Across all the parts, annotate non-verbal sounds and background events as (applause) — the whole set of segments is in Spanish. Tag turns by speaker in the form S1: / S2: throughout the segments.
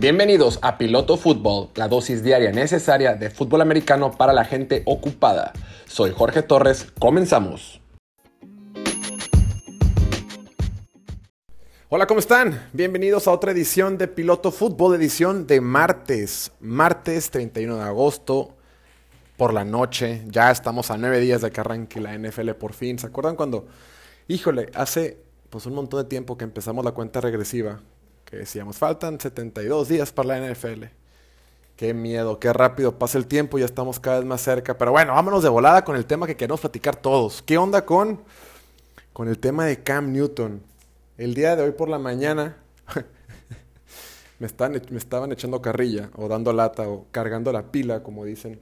S1: Bienvenidos a Piloto Fútbol, la dosis diaria necesaria de fútbol americano para la gente ocupada. Soy Jorge Torres, comenzamos. Hola, ¿cómo están? Bienvenidos a otra edición de Piloto Fútbol, edición de martes, martes 31 de agosto por la noche. Ya estamos a nueve días de que arranque la NFL por fin. ¿Se acuerdan cuando, híjole, hace pues un montón de tiempo que empezamos la cuenta regresiva decíamos, faltan 72 días para la NFL. Qué miedo, qué rápido pasa el tiempo, ya estamos cada vez más cerca. Pero bueno, vámonos de volada con el tema que queremos platicar todos. ¿Qué onda con, con el tema de Cam Newton? El día de hoy por la mañana (laughs) me, están, me estaban echando carrilla, o dando lata, o cargando la pila, como dicen.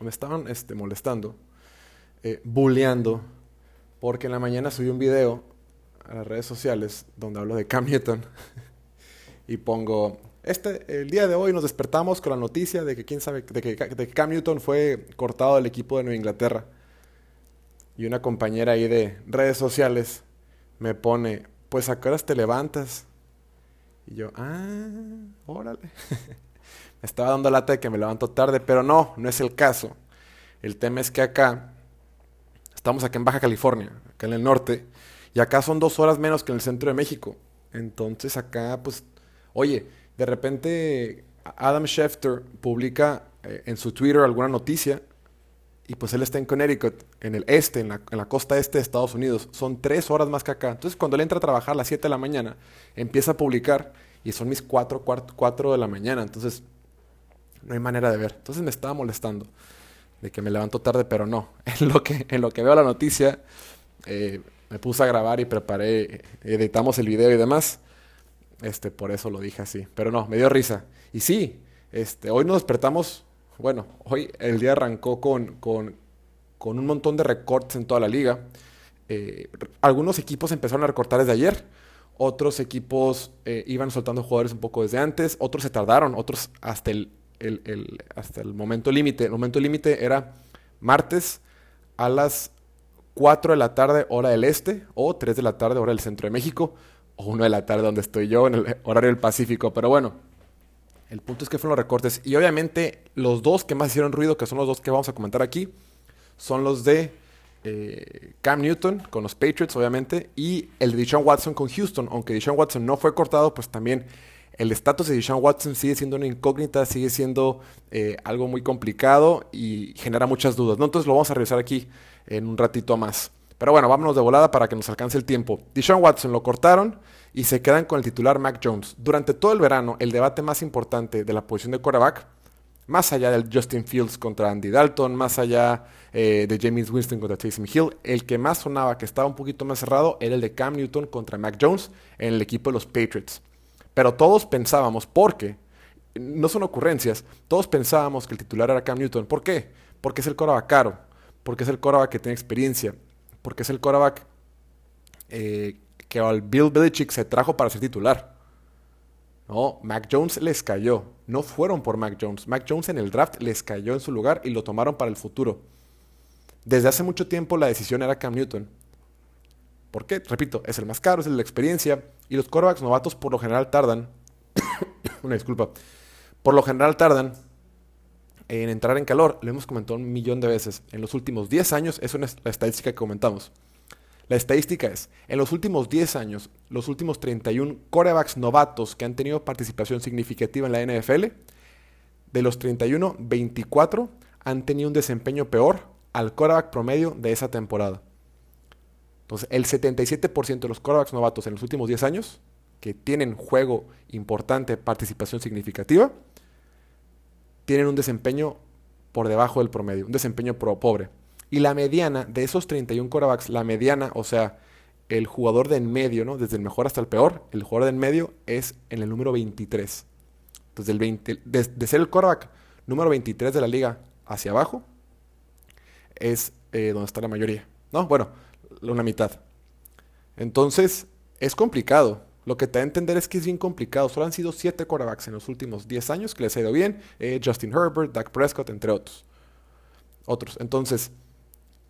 S1: Me estaban este, molestando, eh, bulleando, porque en la mañana subí un video a las redes sociales donde hablo de Cam Newton (laughs) y pongo, este, el día de hoy nos despertamos con la noticia de que quién sabe, de que, Cam Newton fue cortado del equipo de Nueva Inglaterra. Y una compañera ahí de redes sociales me pone, pues a qué horas te levantas. Y yo, ah, órale. (laughs) me estaba dando lata de que me levanto tarde, pero no, no es el caso. El tema es que acá, estamos aquí en Baja California, acá en el norte, y acá son dos horas menos que en el centro de México. Entonces acá, pues, oye, de repente Adam Schefter publica eh, en su Twitter alguna noticia y pues él está en Connecticut, en el este, en la, en la, costa este de Estados Unidos. Son tres horas más que acá. Entonces cuando él entra a trabajar a las 7 de la mañana, empieza a publicar y son mis 4, 4, de la mañana. Entonces no hay manera de ver. Entonces me estaba molestando de que me levanto tarde, pero no. (laughs) En lo que, lo que veo la noticia, eh, me puse a grabar y preparé, editamos el video y demás. Este, por eso lo dije así. Pero no, me dio risa. Y sí, este, hoy nos despertamos, bueno, hoy el día arrancó con, con, con un montón de recortes en toda la liga. Eh, algunos equipos empezaron a recortar desde ayer. Otros equipos eh, iban soltando jugadores un poco desde antes. Otros se tardaron. Otros hasta el, el, el hasta el momento límite. El momento límite era martes a las 4 de la tarde hora del este o 3 de la tarde hora del centro de México o 1 de la tarde donde estoy yo en el horario del Pacífico. Pero bueno, el punto es que fueron los recortes. Y obviamente los dos que más hicieron ruido, que son los dos que vamos a comentar aquí, son los de eh, Cam Newton con los Patriots, obviamente, y el de Deshaun Watson con Houston. Aunque Deshaun Watson no fue cortado, pues también el estatus de Deshaun Watson sigue siendo una incógnita, sigue siendo eh, algo muy complicado y genera muchas dudas. ¿no? Entonces lo vamos a revisar aquí en un ratito más. Pero bueno, vámonos de volada para que nos alcance el tiempo. Deshaun Watson lo cortaron y se quedan con el titular Mac Jones. Durante todo el verano, el debate más importante de la posición de quarterback, más allá del Justin Fields contra Andy Dalton, más allá eh, de James Winston contra Taysom Hill, el que más sonaba, que estaba un poquito más cerrado, era el de Cam Newton contra Mac Jones en el equipo de los Patriots. Pero todos pensábamos, porque no son ocurrencias, todos pensábamos que el titular era Cam Newton. ¿Por qué? Porque es el quarterback caro porque es el quarterback que tiene experiencia, porque es el quarterback eh, que al Bill Belichick se trajo para ser titular. No, Mac Jones les cayó. No fueron por Mac Jones. Mac Jones en el draft les cayó en su lugar y lo tomaron para el futuro. Desde hace mucho tiempo la decisión era Cam Newton. ¿Por qué? Repito, es el más caro, es el de la experiencia. Y los quarterbacks novatos por lo general tardan. (coughs) una disculpa. Por lo general tardan en entrar en calor, lo hemos comentado un millón de veces. En los últimos 10 años, es una la estadística que comentamos. La estadística es, en los últimos 10 años, los últimos 31 corebacks novatos que han tenido participación significativa en la NFL, de los 31, 24 han tenido un desempeño peor al coreback promedio de esa temporada. Entonces, el 77% de los corebacks novatos en los últimos 10 años, que tienen juego importante, participación significativa, tienen un desempeño por debajo del promedio, un desempeño pobre. Y la mediana de esos 31 quarterbacks, la mediana, o sea, el jugador de en medio, ¿no? Desde el mejor hasta el peor, el jugador de en medio es en el número 23. Entonces, del 20, de, ser el quarterback número 23 de la liga hacia abajo, es eh, donde está la mayoría. ¿No? Bueno, una mitad. Entonces, es complicado. Lo que te da a entender es que es bien complicado. Solo han sido 7 quarterbacks en los últimos 10 años que les ha ido bien. Eh, Justin Herbert, Dak Prescott, entre otros. Otros. Entonces,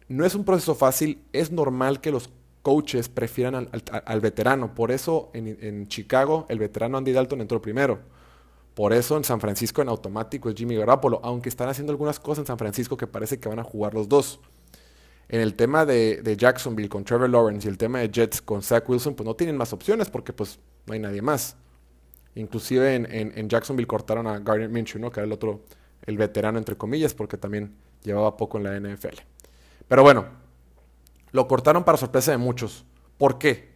S1: no es un proceso fácil. Es normal que los coaches prefieran al, veterano. Por eso en, Chicago el veterano Andy Dalton entró primero. Por eso en San Francisco en automático es Jimmy Garoppolo, aunque están haciendo algunas cosas en San Francisco que parece que van a jugar los dos. En el tema de, Jacksonville con Trevor Lawrence y el tema de Jets con Zach Wilson, pues no tienen más opciones porque pues no hay nadie más. Inclusive en, Jacksonville cortaron a Gardner Minshew, ¿no? que era el otro, el veterano entre comillas, porque también llevaba poco en la NFL. Pero bueno, lo cortaron para sorpresa de muchos. ¿Por qué?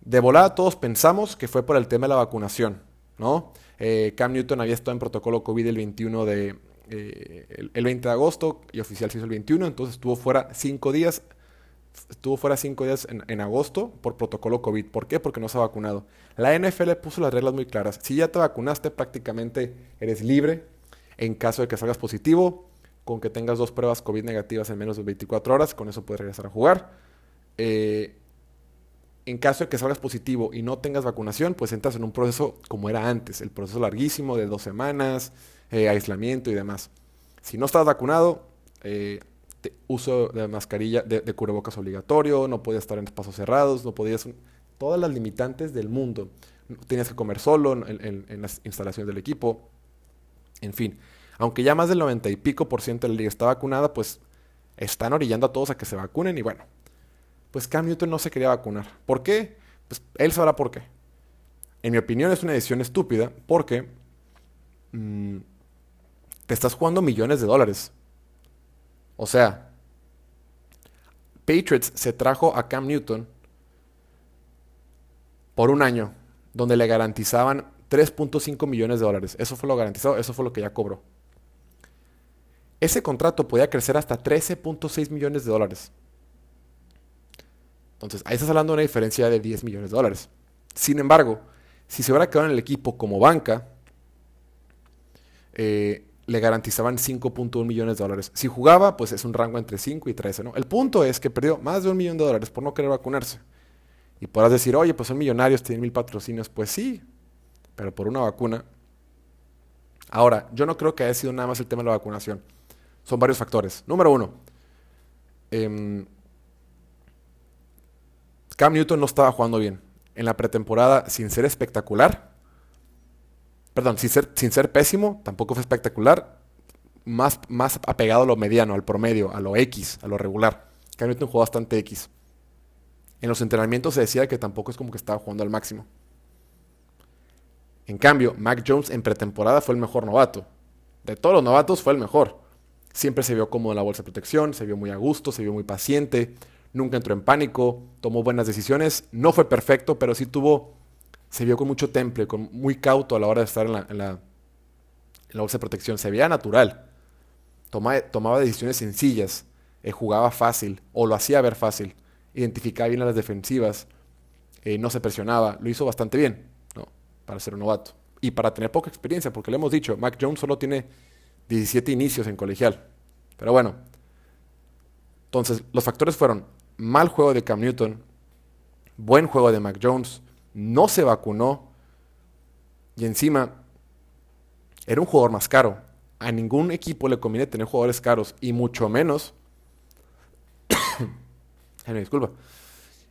S1: De volada todos pensamos que fue por el tema de la vacunación, ¿no? Eh, Cam Newton había estado en protocolo COVID el 21 de... Eh, el, 20 de agosto y oficial se hizo el 21, entonces estuvo fuera cinco días. Estuvo fuera cinco días en, agosto por protocolo COVID. ¿Por qué? Porque no se ha vacunado. La NFL puso las reglas muy claras. Si ya te vacunaste, prácticamente eres libre en caso de que salgas positivo con que tengas dos pruebas COVID negativas en menos de 24 horas, con eso puedes regresar a jugar. Eh, en caso de que salgas positivo y no tengas vacunación, pues entras en un proceso como era antes, el proceso larguísimo de dos semanas, eh, aislamiento y demás. Si no estás vacunado, eh, uso de mascarilla, de, cubrebocas obligatorio, no podías estar en espacios cerrados, no podías... Todas las limitantes del mundo. Tenías que comer solo en las instalaciones del equipo. En fin, aunque ya más del 90 y pico por ciento de la liga está vacunada, pues están orillando a todos a que se vacunen y bueno, pues Cam Newton no se quería vacunar. ¿Por qué? Pues él sabrá por qué. En mi opinión es una decisión estúpida porque mm, te estás jugando millones de dólares. O sea, Patriots se trajo a Cam Newton por un año, donde le garantizaban 3.5 millones de dólares. Eso fue lo garantizado, eso fue lo que ya cobró. Ese contrato podía crecer hasta 13.6 millones de dólares. Entonces, ahí estás hablando de una diferencia de 10 millones de dólares. Sin embargo, si se hubiera quedado en el equipo como banca, eh, le garantizaban 5.1 millones de dólares. Si jugaba, pues es un rango entre 5 y 13, ¿no? El punto es que perdió más de un millón de dólares por no querer vacunarse. Y podrás decir, oye, pues son millonarios, tienen mil patrocinios. Pues sí, pero por una vacuna. Ahora, yo no creo que haya sido nada más el tema de la vacunación son varios factores. Número uno, em, Cam Newton no estaba jugando bien. En la pretemporada, sin ser espectacular, perdón, sin ser, pésimo, tampoco fue espectacular, más, más apegado a lo mediano, al promedio, a lo X, a lo regular. Cam Newton jugó bastante X. En los entrenamientos se decía que tampoco es como que estaba jugando al máximo. En cambio, Mac Jones en pretemporada fue el mejor novato. De todos los novatos fue el mejor. Siempre se vio cómodo en la bolsa de protección, se vio muy a gusto, se vio muy paciente, nunca entró en pánico, tomó buenas decisiones. No fue perfecto, pero sí tuvo, se vio con mucho temple, con muy cauto a la hora de estar en la, bolsa de protección. Se veía natural. tomaba decisiones sencillas, eh, jugaba fácil o lo hacía ver fácil. Identificaba bien a las defensivas, eh, no se presionaba, lo hizo bastante bien, ¿no? Para ser un novato. Y para tener poca experiencia, porque le hemos dicho, Mac Jones solo tiene 17 inicios en colegial. Pero bueno, entonces los factores fueron mal juego de Cam Newton, buen juego de Mac Jones, no se vacunó y encima era un jugador más caro. A ningún equipo le conviene tener jugadores caros y mucho menos... (coughs) me disculpa.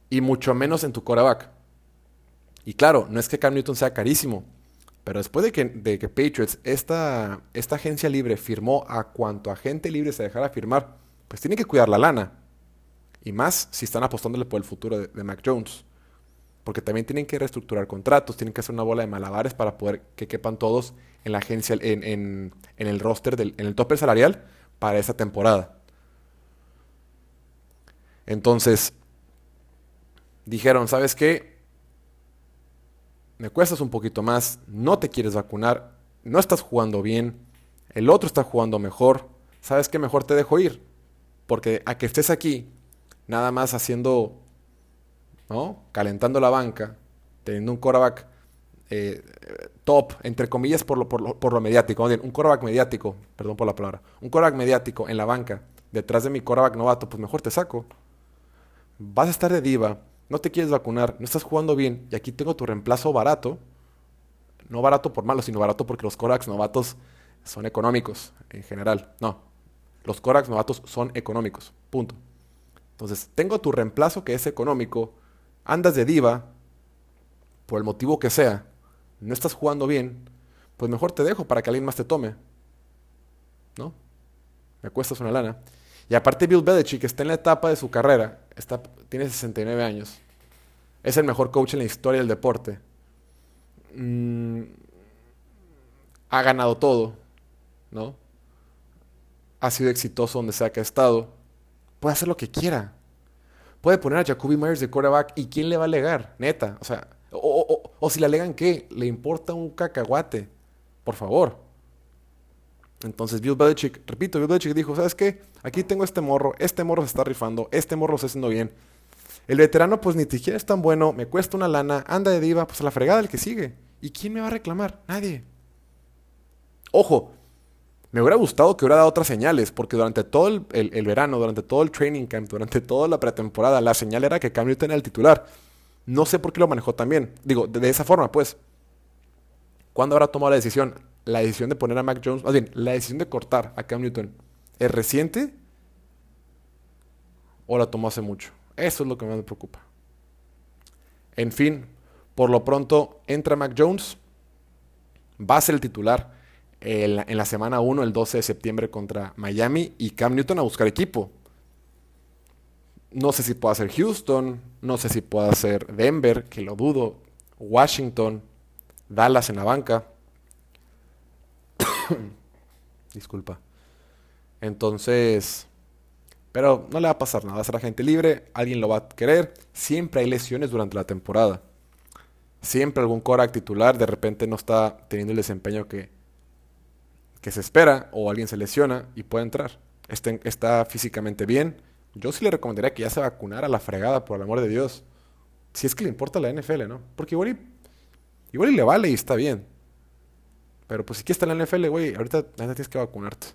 S1: Y mucho menos en tu coreback. Y claro, no es que Cam Newton sea carísimo, pero después de que, de que Patriots, esta, esta agencia libre, firmó a cuanto agente libre se dejara firmar, pues tiene que cuidar la lana. Y más si están apostándole por el futuro de, Mac Jones. Porque también tienen que reestructurar contratos, tienen que hacer una bola de malabares para poder que quepan todos en la agencia, en, el roster, del, en el tope salarial para esa temporada. Entonces, dijeron, ¿sabes qué? me cuestas un poquito más, no te quieres vacunar, no estás jugando bien, el otro está jugando mejor, ¿sabes qué? Mejor te dejo ir. Porque a que estés aquí, nada más haciendo, ¿no? Calentando la banca, teniendo un coreback eh, top, entre comillas, por lo, por lo, mediático, un coreback mediático, perdón por la palabra, un coreback mediático en la banca, detrás de mi coreback novato, pues mejor te saco. Vas a estar de diva, no te quieres vacunar, no estás jugando bien, y aquí tengo tu reemplazo barato, no barato por malo, sino barato porque los Corax novatos son económicos en general. No, los Corax novatos son económicos, punto. Entonces, tengo tu reemplazo que es económico, andas de diva, por el motivo que sea, no estás jugando bien, pues mejor te dejo para que alguien más te tome. ¿No? Me cuestas una lana. Y aparte Bill Belichick está en la etapa de su carrera, está, tiene 69 años. Es el mejor coach en la historia del deporte. Mm, ha ganado todo, ¿no? Ha sido exitoso donde sea que ha estado. Puede hacer lo que quiera. Puede poner a Jacoby Myers de quarterback y ¿quién le va a alegar? Neta, o sea, o, si le alegan qué, le importa un cacahuate, por favor. Entonces Bill Belichick, repito, Bill Belichick dijo, ¿sabes qué? Aquí tengo este morro, este morro se está rifando, este morro se está haciendo bien. El veterano pues ni siquiera es tan bueno, me cuesta una lana, anda de diva, pues a la fregada el que sigue. ¿Y quién me va a reclamar? Nadie. Ojo, me hubiera gustado que hubiera dado otras señales, porque durante todo el, verano, durante todo el training camp, durante toda la pretemporada, la señal era que Cam Newton era el titular. No sé por qué lo manejó tan bien. Digo, de, de esa forma, pues. ¿Cuándo habrá tomado la decisión? La decisión de poner a Mac Jones, más bien, la decisión de cortar a Cam Newton, ¿es reciente? ¿O la tomó hace mucho? Eso es lo que más me preocupa. En fin, por lo pronto entra Mac Jones, va a ser el titular en la, semana 1, el 12 de septiembre contra Miami y Cam Newton a buscar equipo. No sé si pueda ser Houston, no sé si pueda ser Denver, que lo dudo, Washington, Dallas en la banca. (coughs) Disculpa. Entonces, pero no le va a pasar nada, va a ser agente libre, alguien lo va a querer. Siempre hay lesiones durante la temporada. Siempre algún Korak titular de repente no está teniendo el desempeño que, que se espera o alguien se lesiona y puede entrar. Está, está físicamente bien. Yo sí le recomendaría que ya se vacunara a la fregada, por el amor de Dios. Si es que le importa la NFL, ¿no? Porque igual y, igual le vale y está bien. Pero pues si quieres estar en la NFL, güey, ahorita tienes que vacunarte.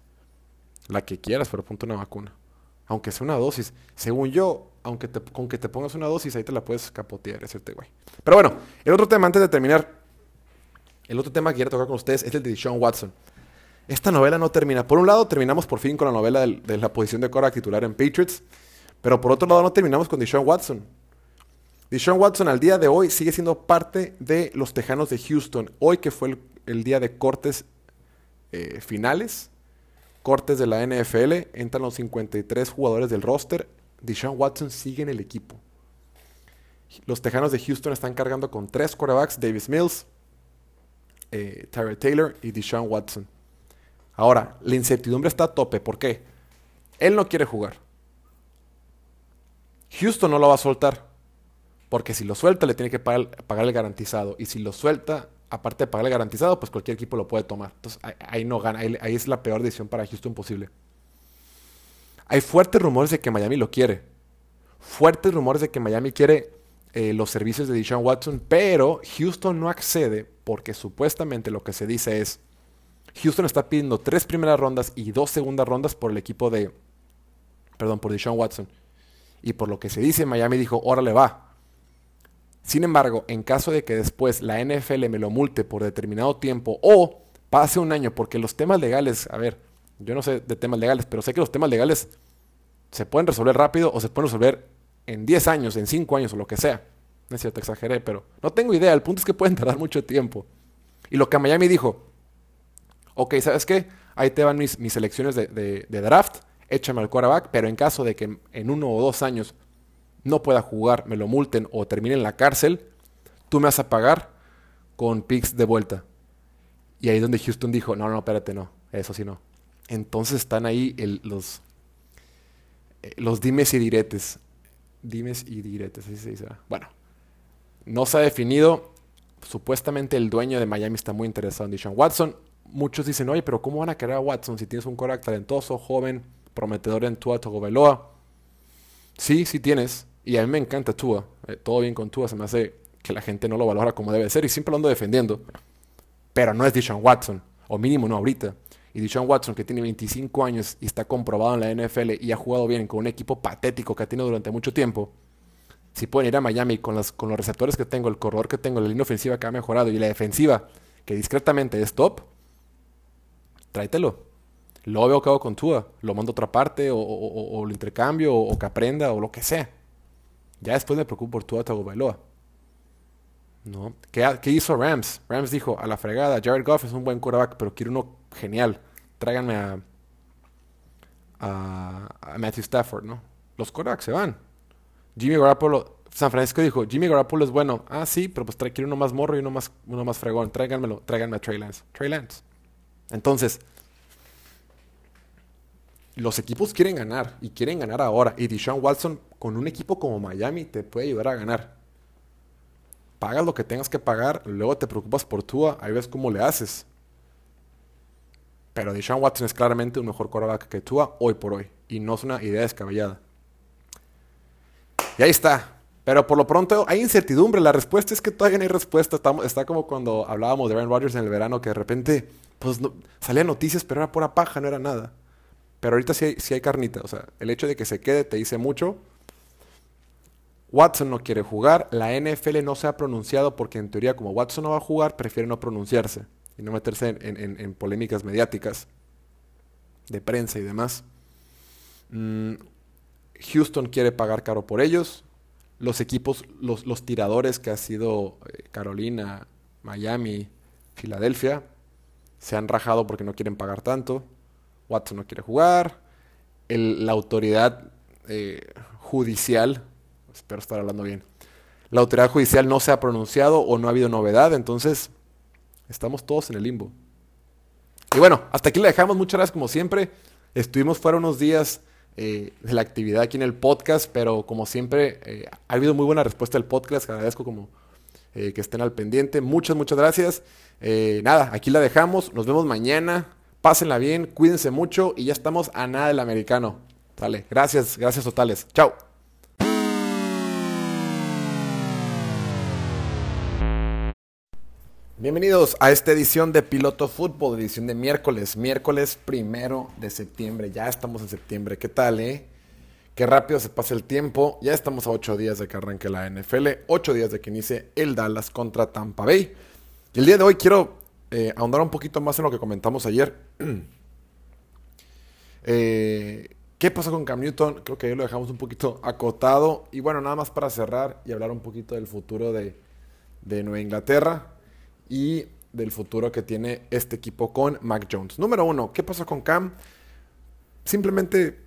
S1: La que quieras, pero ponte una vacuna. Aunque sea una dosis. Según yo, aunque te, con que te pongas una dosis, ahí te la puedes capotear, hacerte güey. Pero bueno, el otro tema, antes de terminar, el otro tema que quiero tocar con ustedes es el de Sean Watson esta novela no termina. Por un lado, terminamos por fin con la novela de, la posición de Cora titular en Patriots, pero por otro lado, no terminamos con Deshaun Watson. Deshaun Watson al día de hoy sigue siendo parte de los Tejanos de Houston. Hoy que fue el, día de cortes eh, finales, cortes de la NFL, entran los 53 jugadores del roster. Deshaun Watson sigue en el equipo. Los Tejanos de Houston están cargando con tres quarterbacks, Davis Mills, eh, Taylor y Deshaun Watson. Ahora, la incertidumbre está a tope. ¿Por qué? Él no quiere jugar. Houston no lo va a soltar. Porque si lo suelta, le tiene que pagar, el garantizado. Y si lo suelta, aparte de pagar el garantizado, pues cualquier equipo lo puede tomar. Entonces ahí, no gana. Ahí, es la peor decisión para Houston posible. Hay fuertes rumores de que Miami lo quiere. Fuertes rumores de que Miami quiere eh, los servicios de Deshaun Watson. Pero Houston no accede porque supuestamente lo que se dice es Houston está pidiendo tres primeras rondas y dos segundas rondas por el equipo de. Perdón, por Deshaun Watson. Y por lo que se dice, Miami dijo: órale va. Sin embargo, en caso de que después la NFL me lo multe por determinado tiempo o pase un año, porque los temas legales, a ver, yo no sé de temas legales, pero sé que los temas legales se pueden resolver rápido o se pueden resolver en 10 años, en 5 años o lo que sea. No es cierto, exageré, pero no tengo idea. El punto es que pueden tardar mucho tiempo. Y lo que Miami dijo, ok, ¿sabes qué? Ahí te van mis, mis selecciones de, draft, échame al quarterback, pero en caso de que en uno o dos años no pueda jugar, me lo multen o termine en la cárcel, tú me vas a pagar con picks de vuelta. Y ahí es donde Houston dijo, no, no, espérate, no, eso sí no. Entonces están ahí los, eh, los dimes y diretes. Dimes y diretes, así se dice. Bueno, no se ha definido. Supuestamente el dueño de Miami está muy interesado en Deshaun Watson muchos dicen, oye, pero ¿cómo van a querer a Watson si tienes un coreback talentoso, joven, prometedor en Tua Tagovailoa? Sí, sí tienes. Y a mí me encanta Tua. Eh, todo bien con Tua. Se me hace que la gente no lo valora como debe ser. Y siempre lo ando defendiendo. Pero no es Deshaun Watson. O mínimo no ahorita. Y Deshaun Watson, que tiene 25 años y está comprobado en la NFL y ha jugado bien con un equipo patético que ha tenido durante mucho tiempo. Si pueden ir a Miami con, las, con los receptores que tengo, el corredor que tengo, la línea ofensiva que ha mejorado y la defensiva que discretamente es top, tráetelo. Lo veo que hago con Tua. Lo mando a otra parte, o, lo intercambio, o, que aprenda, o lo que sea. Ya después me preocupo por Tua Tagovailoa. ¿no? ¿Qué, ¿Qué, hizo Rams? Rams dijo, a la fregada, Jared Goff es un buen quarterback, pero quiero uno genial. Tráiganme a, a, Matthew Stafford, ¿no? Los quarterbacks se van. Jimmy Garoppolo, San Francisco dijo, Jimmy Garoppolo es bueno. Ah, sí, pero pues quiero uno más morro y uno más, uno más fregón. Tráiganmelo, tráiganme a Trey Lance. Trey Lance. Entonces, los equipos quieren ganar y quieren ganar ahora. Y Deshaun Watson con un equipo como Miami te puede ayudar a ganar. Pagas lo que tengas que pagar, luego te preocupas por Tua, ahí ves cómo le haces. Pero Deshaun Watson es claramente un mejor quarterback que Tua hoy por hoy. Y no es una idea descabellada. Y ahí está. Pero por lo pronto hay incertidumbre. La respuesta es que todavía no hay respuesta. está como cuando hablábamos de Aaron Rodgers en el verano, que de repente pues, salían noticias, pero era pura paja, no era nada. Pero ahorita sí hay, sí hay carnita. O sea, el hecho de que se quede te dice mucho. Watson no quiere jugar. La NFL no se ha pronunciado porque en teoría como Watson no va a jugar, prefiere no pronunciarse y no meterse en, polémicas mediáticas de prensa y demás. Mm, Houston quiere pagar caro por ellos. Los equipos, los, los tiradores que ha sido eh, Carolina, Miami, Filadelfia, se han rajado porque no quieren pagar tanto. Watson no quiere jugar. la autoridad eh, judicial, espero estar hablando bien, la autoridad judicial no se ha pronunciado o no ha habido novedad, entonces estamos todos en el limbo. Y bueno, hasta aquí le dejamos. Muchas gracias como siempre. Estuvimos fuera unos días eh, de la actividad aquí en el podcast, pero como siempre eh, ha habido muy buena respuesta del podcast. Agradezco como que estén al pendiente. Muchas, muchas gracias. nada, aquí la dejamos. Nos vemos mañana. Pásenla bien, cuídense mucho y ya estamos a nada del americano. Dale, gracias, gracias totales. Chao. Bienvenidos a esta edición de Piloto Fútbol, edición de miércoles, miércoles primero de septiembre. Ya estamos en septiembre, ¿qué tal, eh? Qué rápido se pasa el tiempo. Ya estamos a ocho días de que arranque la NFL, ocho días de que inicie el Dallas contra Tampa Bay. El día de hoy quiero eh, ahondar un poquito más en lo que comentamos ayer. (clears throat) Eh, ¿Qué pasó con Cam Newton? Creo que ahí lo dejamos un poquito acotado. Y bueno, nada más para cerrar y hablar un poquito del futuro de, Nueva Inglaterra y del futuro que tiene este equipo con Mac Jones. Número uno, ¿qué pasó con Cam? Simplemente,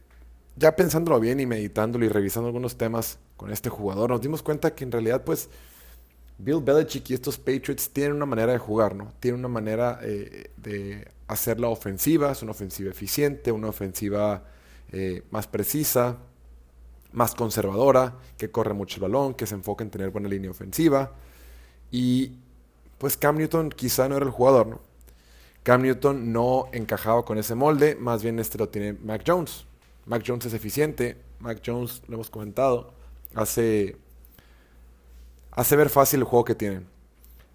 S1: ya pensándolo bien y meditándolo y revisando algunos temas con este jugador, nos dimos cuenta que en realidad, pues, Bill Belichick y estos Patriots tienen una manera de jugar, ¿no? Tienen una manera eh, de hacerla ofensiva, es una ofensiva eficiente, una ofensiva eh, más precisa, más conservadora, que corre mucho el balón, que se enfoca en tener buena línea ofensiva. Y pues Cam Newton quizá no era el jugador, ¿no? Cam Newton no encajaba con ese molde, más bien este lo tiene Mac Jones. Mac Jones es eficiente, Mac Jones, lo hemos comentado, hace hace ver fácil el juego que tienen.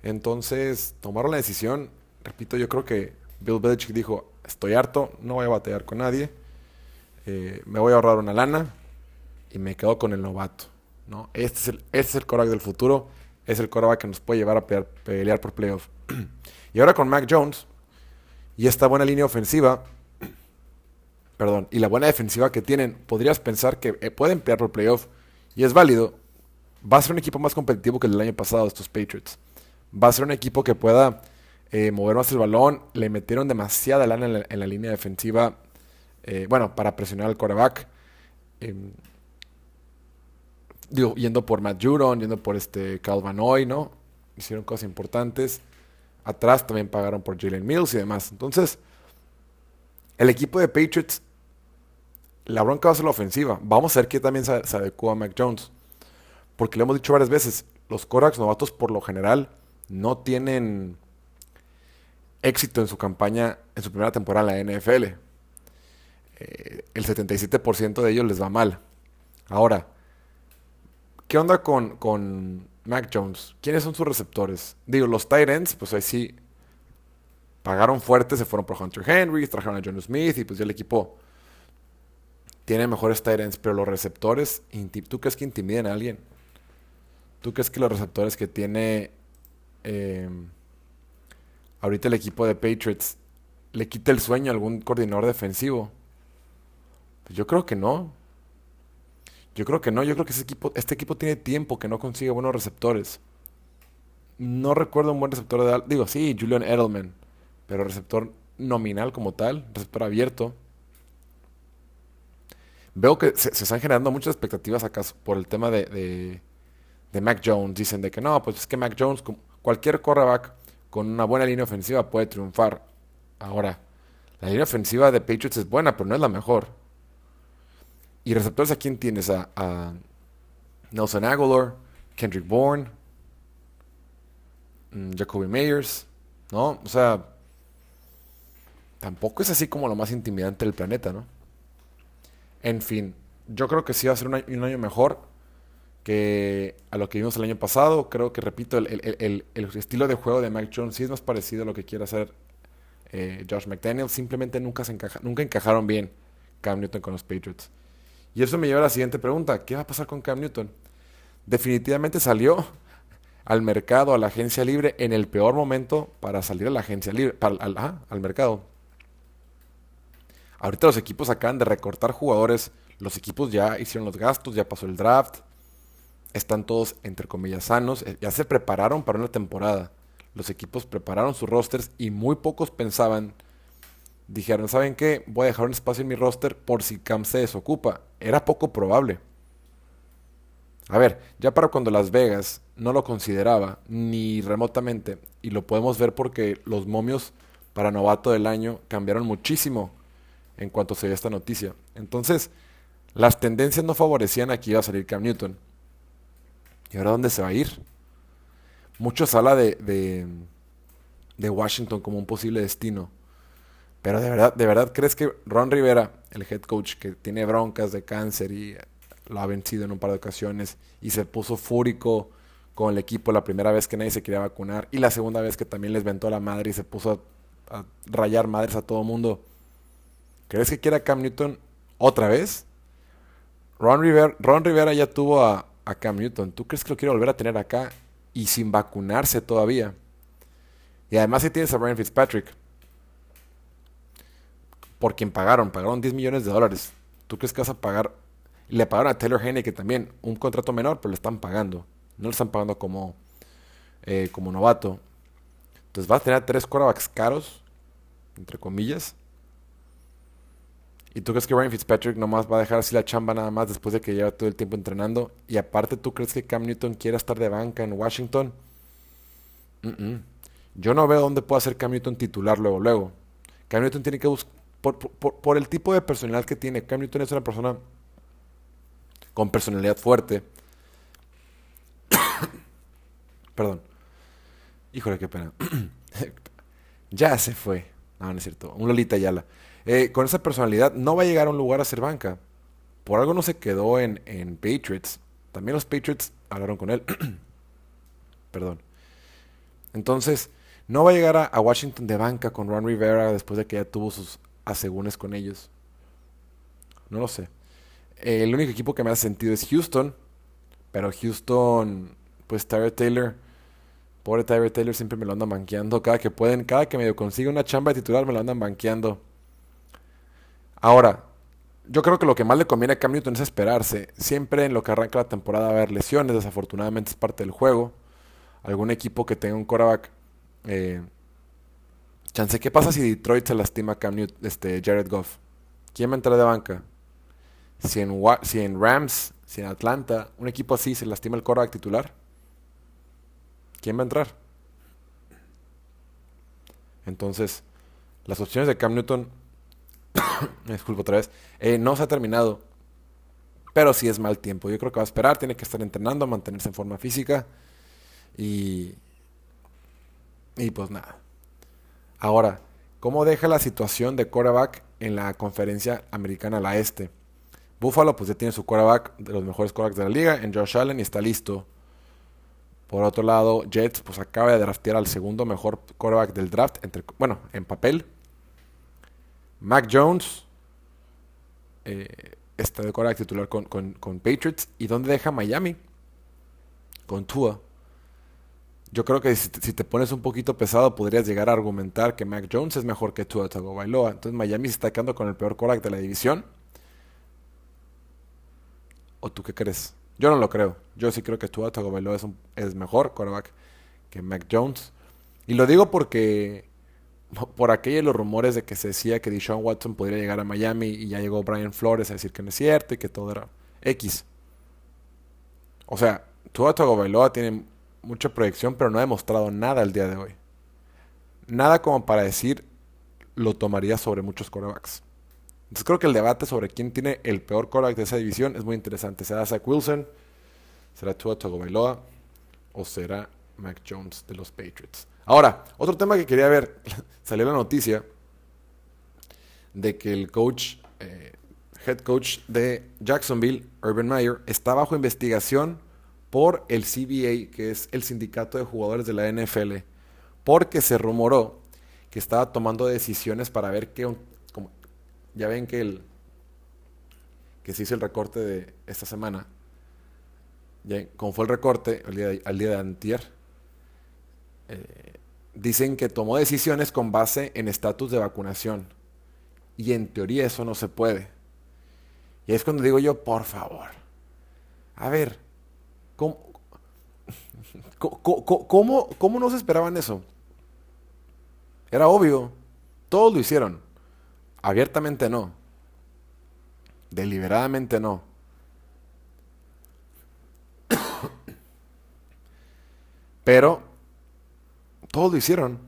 S1: Entonces, tomaron la decisión. Repito, yo creo que Bill Belichick dijo, estoy harto, no voy a batallar con nadie. Eh, me voy a ahorrar una lana y me quedo con el novato. ¿no? Este es el, este es el coreback del futuro. Es el coreback que nos puede llevar a pelear, por playoff. (clears throat) y ahora con Mac Jones y esta buena línea ofensiva, (clears throat) perdón, y la buena defensiva que tienen, podrías pensar que eh, pueden pelear por playoff. Y es válido, va a ser un equipo más competitivo que el del año pasado, estos Patriots. Va a ser un equipo que pueda eh, mover más el balón. Le metieron demasiada lana en la, línea defensiva. Eh, bueno, para presionar al coreback. Em, digo, yendo por Matt Judon, yendo por este Calvanoy, ¿no? Hicieron cosas importantes. Atrás también pagaron por Jalen Mills y demás. Entonces, el equipo de Patriots, la bronca va a ser la ofensiva. Vamos a ver qué también se, se adecua a Mac Jones. Porque lo hemos dicho varias veces, los Korax novatos por lo general no tienen éxito en su campaña, en su primera temporada en la NFL. Eh, el 77% de ellos les va mal. Ahora, ¿qué onda con, con Mac Jones? ¿Quiénes son sus receptores? Digo, los Titans, pues ahí sí pagaron fuerte, se fueron por Hunter Henry, trajeron a John Smith y pues ya el equipo tiene mejores Titans, pero los receptores, ¿tú crees que intimiden a alguien? ¿Tú crees que los receptores que tiene em, ahorita el equipo de Patriots le quita el sueño a algún coordinador defensivo? Pues yo creo que no. Yo creo que no. Yo creo que ese equipo, este equipo tiene tiempo que no consigue buenos receptores. no recuerdo un buen receptor de... Digo, sí, Julian Edelman, pero receptor nominal como tal, receptor abierto. Veo que se, están generando muchas expectativas acá por el tema de, de, Mac Jones. Dicen de que no, pues es que Mac Jones, cualquier cornerback con una buena línea ofensiva puede triunfar. Ahora, la línea ofensiva de Patriots es buena, pero no es la mejor. Y receptores a quién tienes? A, Nelson Aguilar, Kendrick Bourne, mm, Jacoby Meyers, ¿no? O sea, tampoco es así como lo más intimidante del planeta, ¿no? En fin, yo creo que sí va a ser un año, mejor que a lo que vimos el año pasado. Creo que, repito, el, estilo de juego de Mike Jones sí es más parecido a lo que quiere hacer eh, Josh McDaniel. Simplemente nunca, se encaja, nunca encajaron bien Cam Newton con los Patriots. Y eso me lleva a la siguiente pregunta. ¿Qué va a pasar con Cam Newton? Definitivamente salió al mercado, a la agencia libre, en el peor momento para salir a la agencia libre, al, al mercado. Ahorita los equipos acaban de recortar jugadores. Los equipos ya hicieron los gastos, ya pasó el draft. Están todos, entre comillas, sanos. Eh, ya se prepararon para una temporada. Los equipos prepararon sus rosters y muy pocos pensaban dijeron, ¿saben qué? Voy a dejar un espacio en mi roster por si Cam se desocupa. Era poco probable. A ver, ya para cuando Las Vegas no lo consideraba ni remotamente, y lo podemos ver porque los momios para novato del año cambiaron muchísimo en cuanto se dio esta noticia. Entonces, las tendencias no favorecían a que iba a salir Cam Newton. ¿Y ahora dónde se va a ir? Muchos habla de, de, de Washington como un posible destino. Pero de verdad, ¿de verdad crees que Ron Rivera, el head coach que tiene broncas de cáncer y lo ha vencido en un par de ocasiones y se puso fúrico con el equipo la primera vez que nadie se quería vacunar y la segunda vez que también les ventó a la madre y se puso a, rayar madres a todo mundo? ¿Crees que quiera Cam Newton otra vez? Ron Rivera, Ron Rivera ya tuvo a, a Cam Newton. ¿Tú crees que lo quiere volver a tener acá y sin vacunarse todavía? Y además si tienes a Brian Fitzpatrick por quien pagaron, pagaron 10 millones de dólares. ¿Tú crees que vas a pagar? Le pagaron a Taylor que también, un contrato menor, pero le están pagando. No le están pagando como, eh, como novato. Entonces vas a tener tres quarterbacks caros, entre comillas. ¿Y tú crees que Ryan Fitzpatrick nomás va a dejar así la chamba nada más después de que lleva todo el tiempo entrenando? Y aparte, ¿tú crees que Cam Newton quiera estar de banca en Washington? Yo no veo dónde pueda ser Cam Newton titular luego, luego. Cam Newton tiene que por, el tipo de personalidad que tiene. Cam Newton es una persona con personalidad fuerte. (coughs) Perdón. Híjole, qué pena. (coughs) ya se fue. No, no es cierto. Un Lolita Yala. Eh, con esa personalidad no va a llegar a un lugar a ser banca. Por algo no se quedó en, en Patriots. También los Patriots hablaron con él. (coughs) Perdón. Entonces, no va a llegar a, Washington de banca con Ron Rivera después de que ya tuvo sus asegúnes con ellos. No lo sé. el único equipo que me hace sentido es Houston. Pero Houston, pues Tyler Taylor. Pobre Tyler Taylor siempre me lo andan banqueando. Cada que pueden, cada que medio consigue una chamba de titular me lo andan banqueando. Ahora, yo creo que lo que más le conviene a Cam Newton es esperarse. Siempre en lo que arranca la temporada va a haber lesiones, desafortunadamente es parte del juego. Algún equipo que tenga un quarterback eh, Chance, ¿qué pasa si Detroit se lastima Cam Newton, este, Jared Goff? ¿Quién va a entrar de banca? Si en, Rams, si en Atlanta, un equipo así se lastima el quarterback titular, ¿quién va a entrar? Entonces, las opciones de Cam Newton, (coughs) disculpo otra vez, eh, no se ha terminado, pero sí es mal tiempo. Yo creo que va a esperar, tiene que estar entrenando, mantenerse en forma física y, y pues nada. Ahora, ¿cómo deja la situación de quarterback en la conferencia americana la este? Buffalo pues ya tiene su quarterback de los mejores quarterbacks de la liga en Josh Allen y está listo. Por otro lado, Jets pues acaba de draftear al segundo mejor quarterback del draft, entre, bueno, en papel. Mac Jones eh, está de quarterback titular con, con Patriots. ¿Y dónde deja Miami? Con Tua. Yo creo que si te, pones un poquito pesado podrías llegar a argumentar que Mac Jones es mejor que Tua Tagovailoa. Entonces Miami se está quedando con el peor quarterback de la división. ¿O tú qué crees? Yo no lo creo. Yo sí creo que Tua Tagovailoa es, es mejor quarterback que Mac Jones. Y lo digo porque por aquellos los rumores de que se decía que Deshaun Watson podría llegar a Miami y ya llegó Brian Flores a decir que no es cierto y que todo era X. O sea, Tua Tagovailoa tiene mucha proyección, pero no ha demostrado nada el día de hoy. Nada como para decir lo tomaría sobre muchos corebacks. Entonces creo que el debate sobre quién tiene el peor coreback de esa división es muy interesante. ¿Será Zach Wilson? ¿Será Tua Tagovailoa? ¿O será Mac Jones de los Patriots? Ahora, otro tema que quería ver, (laughs) salió la noticia de que el coach, eh, head coach de Jacksonville, Urban Meyer, está bajo investigación por el CBA, que es el sindicato de jugadores de la NFL, porque se rumoró que estaba tomando decisiones para ver qué, ya ven que el que se hizo el recorte de esta semana, ya, como fue el recorte al día de, antier, eh, dicen que tomó decisiones con base en estatus de vacunación. Y en teoría eso no se puede. Y es cuando digo yo, por favor. A ver, ¿cómo, cómo, cómo, no se esperaban eso? Era obvio. Todos lo hicieron. Abiertamente no. Deliberadamente no. Pero todos lo hicieron.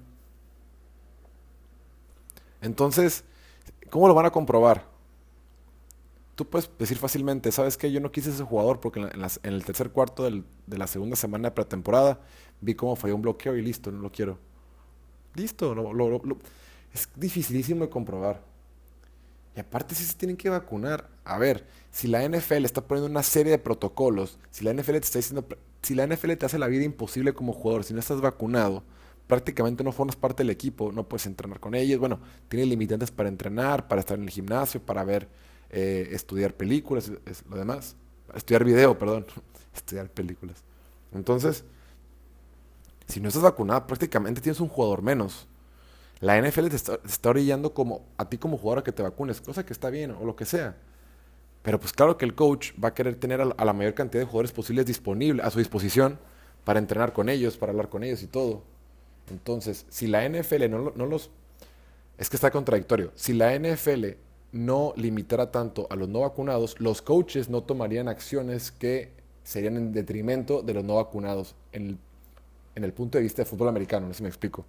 S1: Entonces, ¿cómo lo van a comprobar? Tú puedes decir fácilmente, ¿sabes qué? Yo no quise ese jugador porque en, el tercer cuarto de la segunda semana de pretemporada vi cómo falló un bloqueo y listo, no lo quiero. Listo, es dificilísimo de comprobar. Y aparte si se tienen que vacunar. A ver, si la NFL está poniendo una serie de protocolos, si la NFL te está diciendo, si la NFL te hace la vida imposible como jugador, si no estás vacunado, prácticamente no formas parte del equipo, no puedes entrenar con ellos. Bueno, tienes limitantes para entrenar, para estar en el gimnasio, para ver, eh, estudiar películas, es, lo demás. Estudiar video, perdón. (laughs) estudiar películas. Entonces, si no estás vacunado, prácticamente tienes un jugador menos. La NFL te está, orillando como a ti como jugador a que te vacunes, cosa que está bien o lo que sea. Pero pues claro que el coach va a querer tener a la mayor cantidad de jugadores posibles disponibles a su disposición para entrenar con ellos, para hablar con ellos y todo. Entonces, si la NFL no, los... Es que está contradictorio. Si la NFL no limitara tanto a los no vacunados, los coaches no tomarían acciones que serían en detrimento de los no vacunados en el, punto de vista de fútbol americano, no sé si me explico.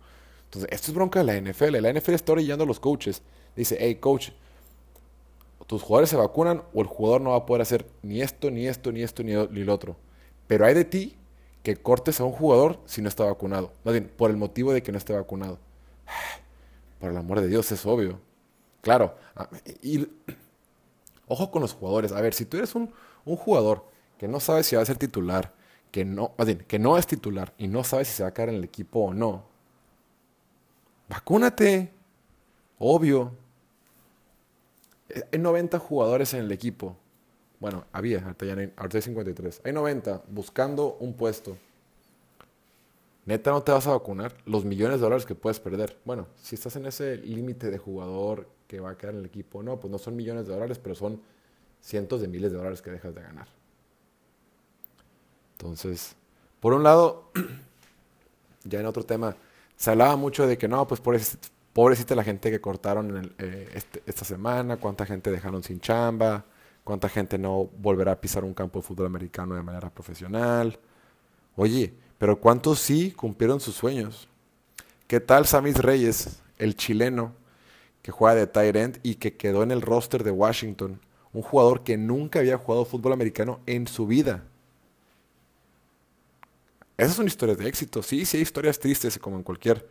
S1: Entonces, esto es bronca de la NFL. La NFL está orillando a los coaches. Dice, hey, coach, tus jugadores se vacunan o el jugador no va a poder hacer ni esto, ni esto, ni esto, ni, ni lo otro. Pero hay de ti que cortes a un jugador si no está vacunado. Más bien, por el motivo de que no esté vacunado. (sighs) Por el amor de Dios, es obvio. Claro. Ah, y, ojo con los jugadores. A ver, si tú eres un, jugador que no sabe si va a ser titular, que no, más bien, que no es titular y no sabe si se va a quedar en el equipo o no, vacúnate. Obvio. Hay 90 jugadores en el equipo. Bueno, había, ahorita, ya hay, 53. Hay 90 buscando un puesto. Neta, no te vas a vacunar. Los millones de dólares que puedes perder. Bueno, si estás en ese límite de jugador que va a quedar en el equipo, no, pues no son millones de dólares, pero son cientos de miles de dólares que dejas de ganar. Entonces, por un lado, (clears throat) ya en otro tema, se hablaba mucho de que no, pues pobrecita, la gente que cortaron en eh, este, esta semana, cuánta gente dejaron sin chamba ¿Cuánta gente no volverá a pisar un campo de fútbol americano de manera profesional? Oye, pero ¿cuántos sí cumplieron sus sueños? ¿Qué tal Samis Reyes, el chileno que juega de tight end y que quedó en el roster de Washington? Un jugador que nunca había jugado fútbol americano en su vida. Esas son historias de éxito. Sí, sí hay historias tristes como en cualquier...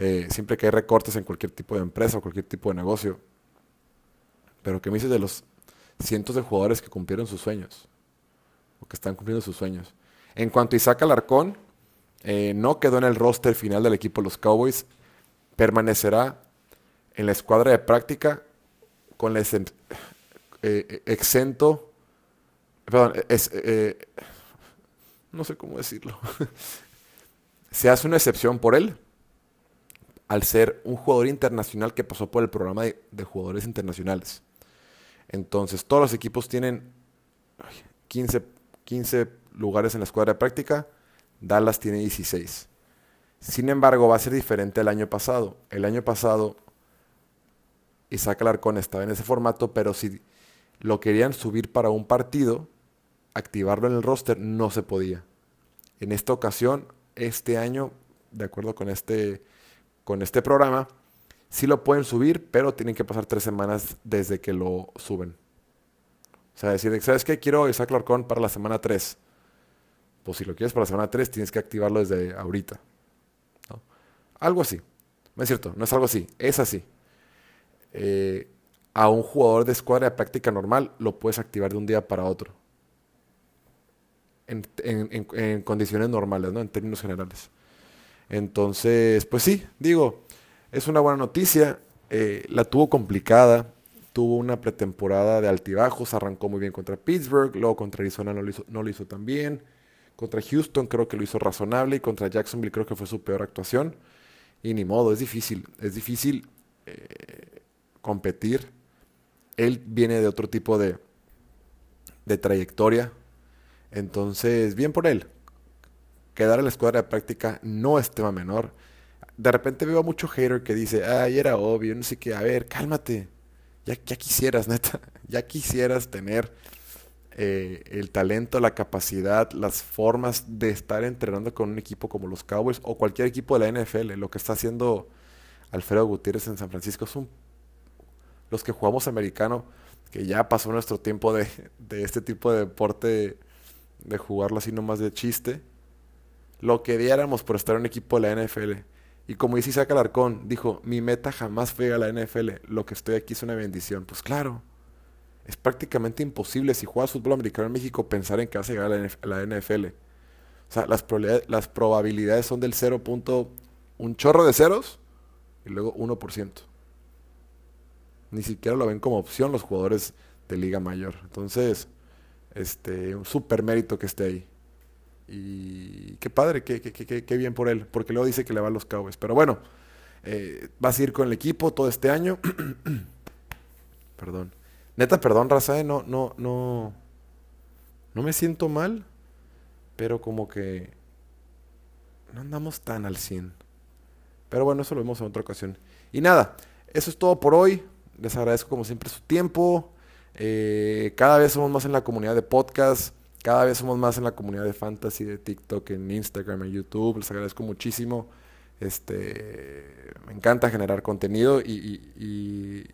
S1: Eh, siempre que hay recortes en cualquier tipo de empresa o cualquier tipo de negocio. Pero ¿qué me dices de los cientos de jugadores que cumplieron sus sueños, o que están cumpliendo sus sueños. En cuanto a Isaac Alarcón, eh, no quedó en el roster final del equipo de los Cowboys, permanecerá en la escuadra de práctica con el eh, exento, perdón, es, eh, no sé cómo decirlo. (laughs) Se hace una excepción por él, al ser un jugador internacional que pasó por el programa de jugadores internacionales. Entonces, todos los equipos tienen 15, 15 lugares en la escuadra de práctica. Dallas tiene 16. Sin embargo, va a ser diferente el año pasado. El año pasado, Isaac Alarcón estaba en ese formato, pero si lo querían subir para un partido, activarlo en el roster, no se podía. En esta ocasión, este año, de acuerdo con este, con este programa, sí lo pueden subir, pero tienen que pasar tres semanas desde que lo suben. O sea, decir, ¿sabes qué? Quiero Isaac Larcón para la semana 3. Pues si lo quieres para la semana 3, tienes que activarlo desde ahorita. Algo así. No es cierto, no es algo así, es así. Eh, a un jugador de escuadra de práctica normal lo puedes activar de un día para otro. En, condiciones normales, ¿no? En términos generales. Entonces, pues sí, digo, es una buena noticia. Eh, la tuvo complicada. Tuvo una pretemporada de altibajos. Arrancó muy bien contra Pittsburgh. Luego contra Arizona no lo hizo, no lo hizo tan bien. Contra Houston creo que lo hizo razonable. Y contra Jacksonville creo que fue su peor actuación. Y ni modo, es difícil. Es difícil eh, competir. Él viene de otro tipo de, de trayectoria. Entonces, bien por él. Quedar en la escuadra de práctica no es tema menor. De repente veo a mucho hater que dice, ay, era obvio, no sé qué. A ver, cálmate. Ya, quisieras, (laughs) neta. Ya quisieras tener eh, el talento, la capacidad, las formas de estar entrenando con un equipo como los Cowboys o cualquier equipo de la NFL. Lo que está haciendo Alfredo Gutiérrez en San Francisco son los que jugamos americano, que ya pasó nuestro tiempo de, este tipo de deporte, de jugarlo así nomás de chiste. Lo que diéramos por estar en un equipo de la NFL. Y como dice Isaac Alarcón, dijo, mi meta jamás fue a la NFL, lo que estoy aquí es una bendición. Pues claro, es prácticamente imposible si juegas fútbol americano en México pensar en que vas a llegar a la NFL. O sea, las probabilidades, las probabilidades son del 0. un chorro de ceros y luego 1%. Ni siquiera lo ven como opción los jugadores de Liga Mayor. Entonces, este, un super mérito que esté ahí. Y qué padre, qué, qué, qué, bien por él, porque luego dice que le va a los Cowboys. Pero bueno, eh, vas a ir con el equipo todo este año. (clears throat) Perdón. Neta, perdón, raza, eh, no, no, no. No me siento mal, pero como que no andamos tan al 100. Pero bueno, eso lo vemos en otra ocasión. Y nada, eso es todo por hoy. Les agradezco como siempre su tiempo. Eh, cada vez somos más en la comunidad de podcast. Cada vez somos más en la comunidad de fantasy, de TikTok, en Instagram, en YouTube. Les agradezco muchísimo. Este, me encanta generar contenido y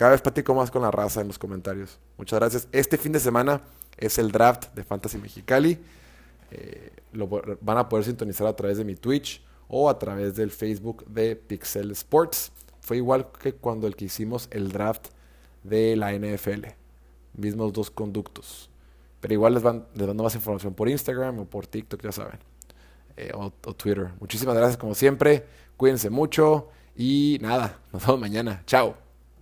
S1: cada vez platico más con la raza en los comentarios. Muchas gracias. Este fin de semana es el draft de Fantasy Mexicali. Eh, lo van a poder sintonizar a través de mi Twitch o a través del Facebook de Pixel Sports. Fue igual que cuando el que hicimos el draft de la NFL. Mismos dos conductos. Pero igual les van les dando más información por Instagram o por TikTok, ya saben. Eh, o Twitter. Muchísimas gracias como siempre. Cuídense mucho. Y nada, nos vemos mañana. Chao.